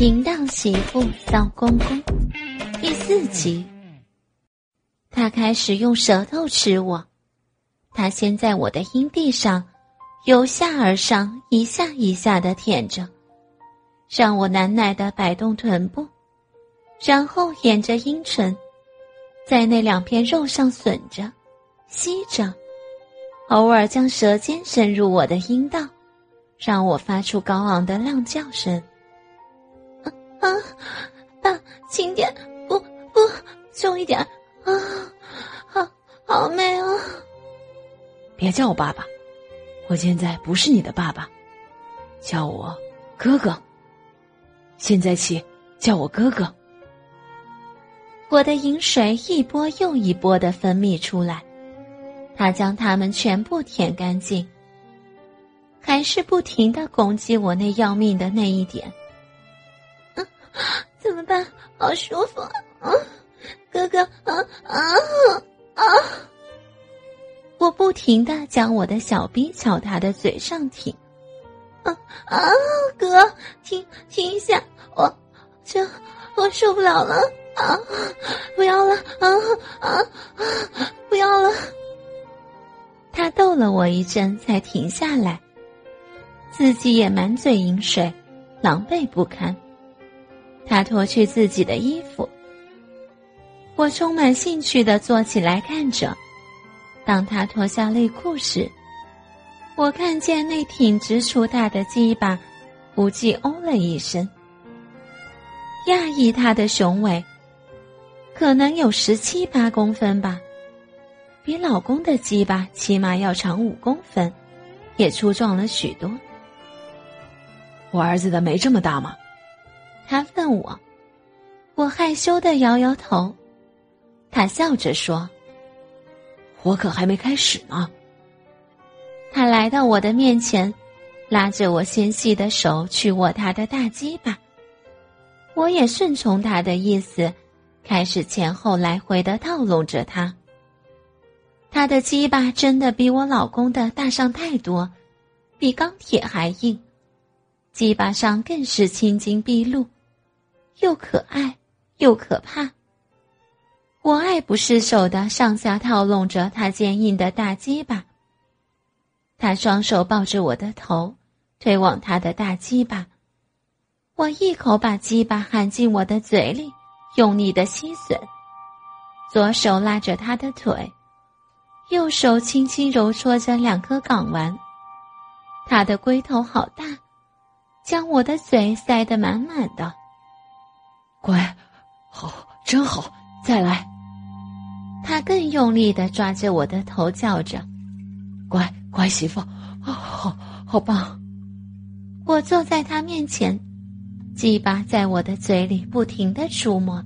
淫荡媳妇骚公公第四集。他开始用舌头吃我，他先在我的阴蒂上由下而上一下一下的舔着，让我难耐的摆动臀部，然后沿着阴唇，在那两片肉上吮着、吸着，偶尔将舌尖伸入我的阴道，让我发出高昂的浪叫声。啊，爸，轻点，不不，重一点，啊，好，好美啊！别叫我爸爸，我现在不是你的爸爸，叫我哥哥。现在起，叫我哥哥。我的饮水一波又一波的分泌出来，他将它们全部舔干净，还是不停的攻击我那要命的那一点。怎么办？好舒服啊！哥哥啊啊啊！我不停的将我的小臂朝他的嘴上挺。啊啊！哥，停停一下，我这我受不了了啊！不要了啊啊啊！不要了！他逗了我一阵，才停下来，自己也满嘴饮水，狼狈不堪。他脱去自己的衣服，我充满兴趣的坐起来看着。当他脱下内裤时，我看见那挺直粗大的鸡巴，不禁哦了一声。讶异他的雄伟，可能有十七八公分吧，比老公的鸡巴起码要长五公分，也粗壮了许多。我儿子的没这么大吗？他问我，我害羞的摇摇头。他笑着说：“我可还没开始呢。”他来到我的面前，拉着我纤细的手去握他的大鸡巴。我也顺从他的意思，开始前后来回的套拢着他。他的鸡巴真的比我老公的大上太多，比钢铁还硬，鸡巴上更是青筋毕露。又可爱又可怕。我爱不释手的上下套拢着他坚硬的大鸡巴。他双手抱着我的头，推往他的大鸡巴。我一口把鸡巴含进我的嘴里，用力的吸吮。左手拉着他的腿，右手轻轻揉搓着两颗港湾。他的龟头好大，将我的嘴塞得满满的。乖，好，真好，再来。他更用力的抓着我的头，叫着：“乖乖媳妇，啊，好好棒！”我坐在他面前，鸡巴在我的嘴里不停的触摸，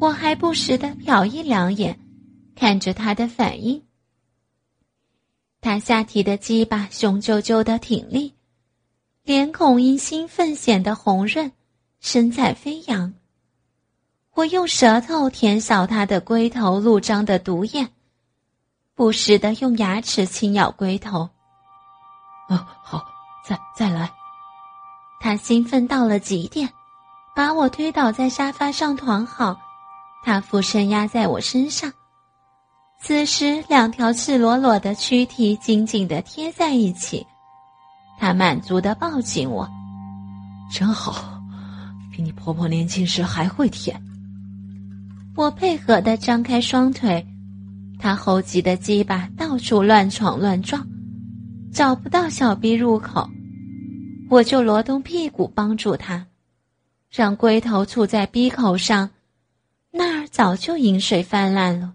我还不时的瞟一两眼，看着他的反应。他下体的鸡巴雄赳赳的挺立，脸孔因兴奋显得红润。身材飞扬，我用舌头舔扫他的龟头露张的毒液，不时的用牙齿轻咬龟头。哦，好，再再来。他兴奋到了极点，把我推倒在沙发上躺好，他俯身压在我身上。此时，两条赤裸裸的躯体紧紧的贴在一起，他满足的抱紧我，真好。比你婆婆年轻时还会舔。我配合的张开双腿，他猴急的鸡巴到处乱闯乱撞，找不到小臂入口，我就挪动屁股帮助他，让龟头杵在逼口上，那儿早就饮水泛滥了。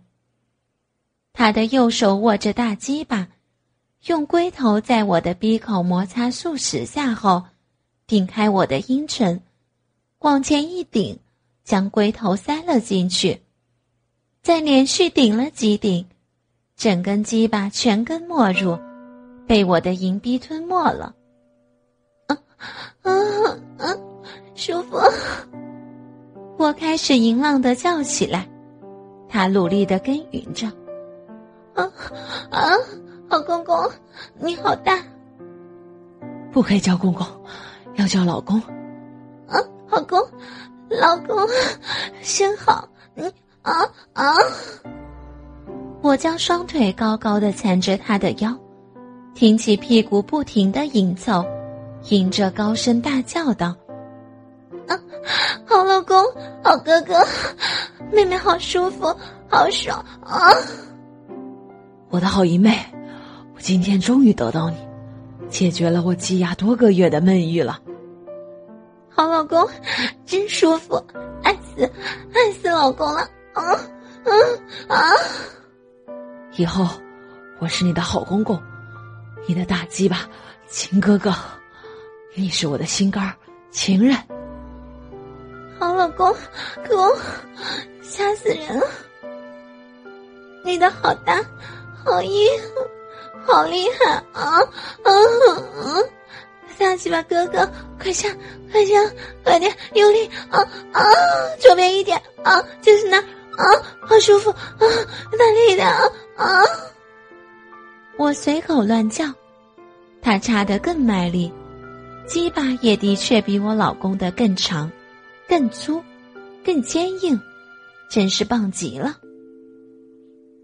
他的右手握着大鸡巴，用龟头在我的鼻口摩擦数十下后，顶开我的阴唇。往前一顶，将龟头塞了进去，再连续顶了几顶，整根鸡巴全根没入，被我的银逼吞没了。啊啊啊！舒服！我开始淫浪的叫起来，他努力的耕耘着。啊啊！好公公，你好大！不可以叫公公，要叫老公。老！公，老公，真好，你啊啊！我将双腿高高的缠着他的腰，挺起屁股，不停的迎凑，迎着高声大叫道：“啊，好老公，好哥哥，妹妹好舒服，好爽啊！”我的好姨妹，我今天终于得到你，解决了我积压多个月的闷欲了。好老公，真舒服，爱死，爱死老公了！啊，啊啊！以后我是你的好公公，你的大鸡巴亲哥哥，你是我的心肝情人。好老公，公，吓死人了！你的好大，好硬，好厉害啊！啊啊！去吧，哥哥，快下，快下，快点，用力啊啊！左边一点啊，就是那啊，好舒服啊，大力点啊啊！我随口乱叫，他插得更卖力，鸡巴也的确比我老公的更长、更粗、更坚硬，真是棒极了。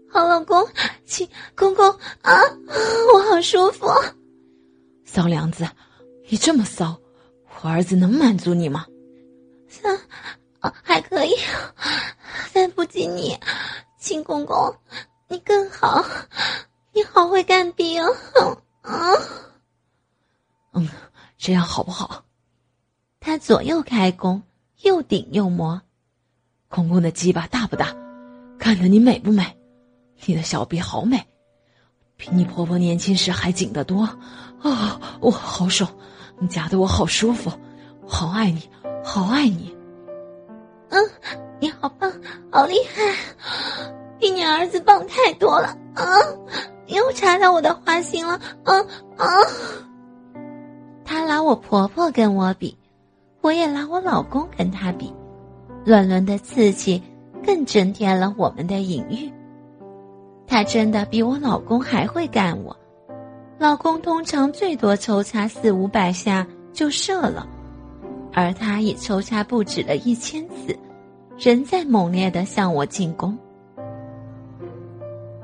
好老公，亲公公啊，我好舒服，骚娘子。你这么骚，我儿子能满足你吗？三，还可以，但不及你，亲公公，你更好，你好会干冰嗯，这样好不好？他左右开弓，又顶又磨，公公的鸡巴大不大？看得你美不美？你的小臂好美，比你婆婆年轻时还紧得多啊！我好爽。你夹得我好舒服，好爱你，好爱你。嗯，你好棒，好厉害，比你儿子棒太多了啊！又插到我的花心了，啊啊！他拿我婆婆跟我比，我也拿我老公跟他比，乱伦的刺激更增添了我们的隐喻。他真的比我老公还会干我。老公通常最多抽插四五百下就射了，而他已抽插不止了一千次，仍在猛烈的向我进攻。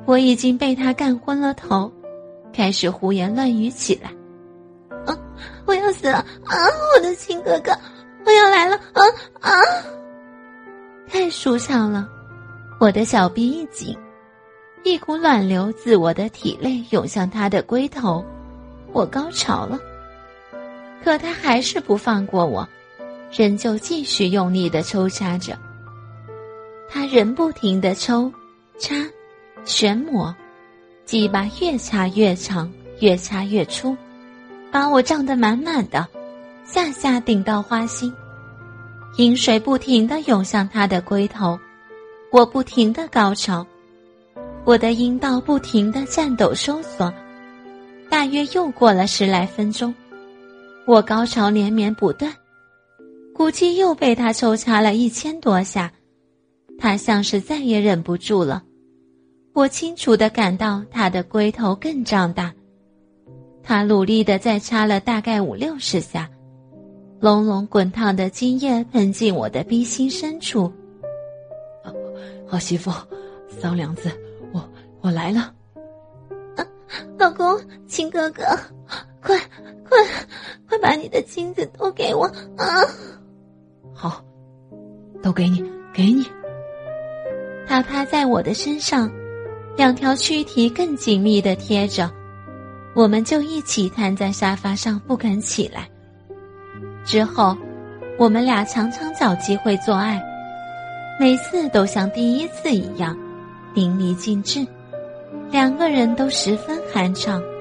我已经被他干昏了头，开始胡言乱语起来。啊！我要死了！啊！我的亲哥哥，我要来了！啊啊！太舒畅了，我的小臂一紧。一股暖流自我的体内涌向他的龟头，我高潮了，可他还是不放过我，仍旧继续用力的抽插着。他仍不停的抽、插、旋磨，鸡巴越插越长，越插越粗，把我胀得满满的，下下顶到花心，饮水不停的涌向他的龟头，我不停的高潮。我的阴道不停的颤抖收缩，大约又过了十来分钟，我高潮连绵不断，估计又被他抽插了一千多下，他像是再也忍不住了。我清楚的感到他的龟头更胀大，他努力的再插了大概五六十下，隆隆滚烫的精液喷进我的逼心深处。好媳妇，骚娘子。我来了，啊，老公，亲哥哥，快快快把你的金子都给我啊！好，都给你，给你。他趴在我的身上，两条躯体更紧密的贴着，我们就一起瘫在沙发上不肯起来。之后，我们俩常常找机会做爱，每次都像第一次一样淋漓尽致。两个人都十分酣畅。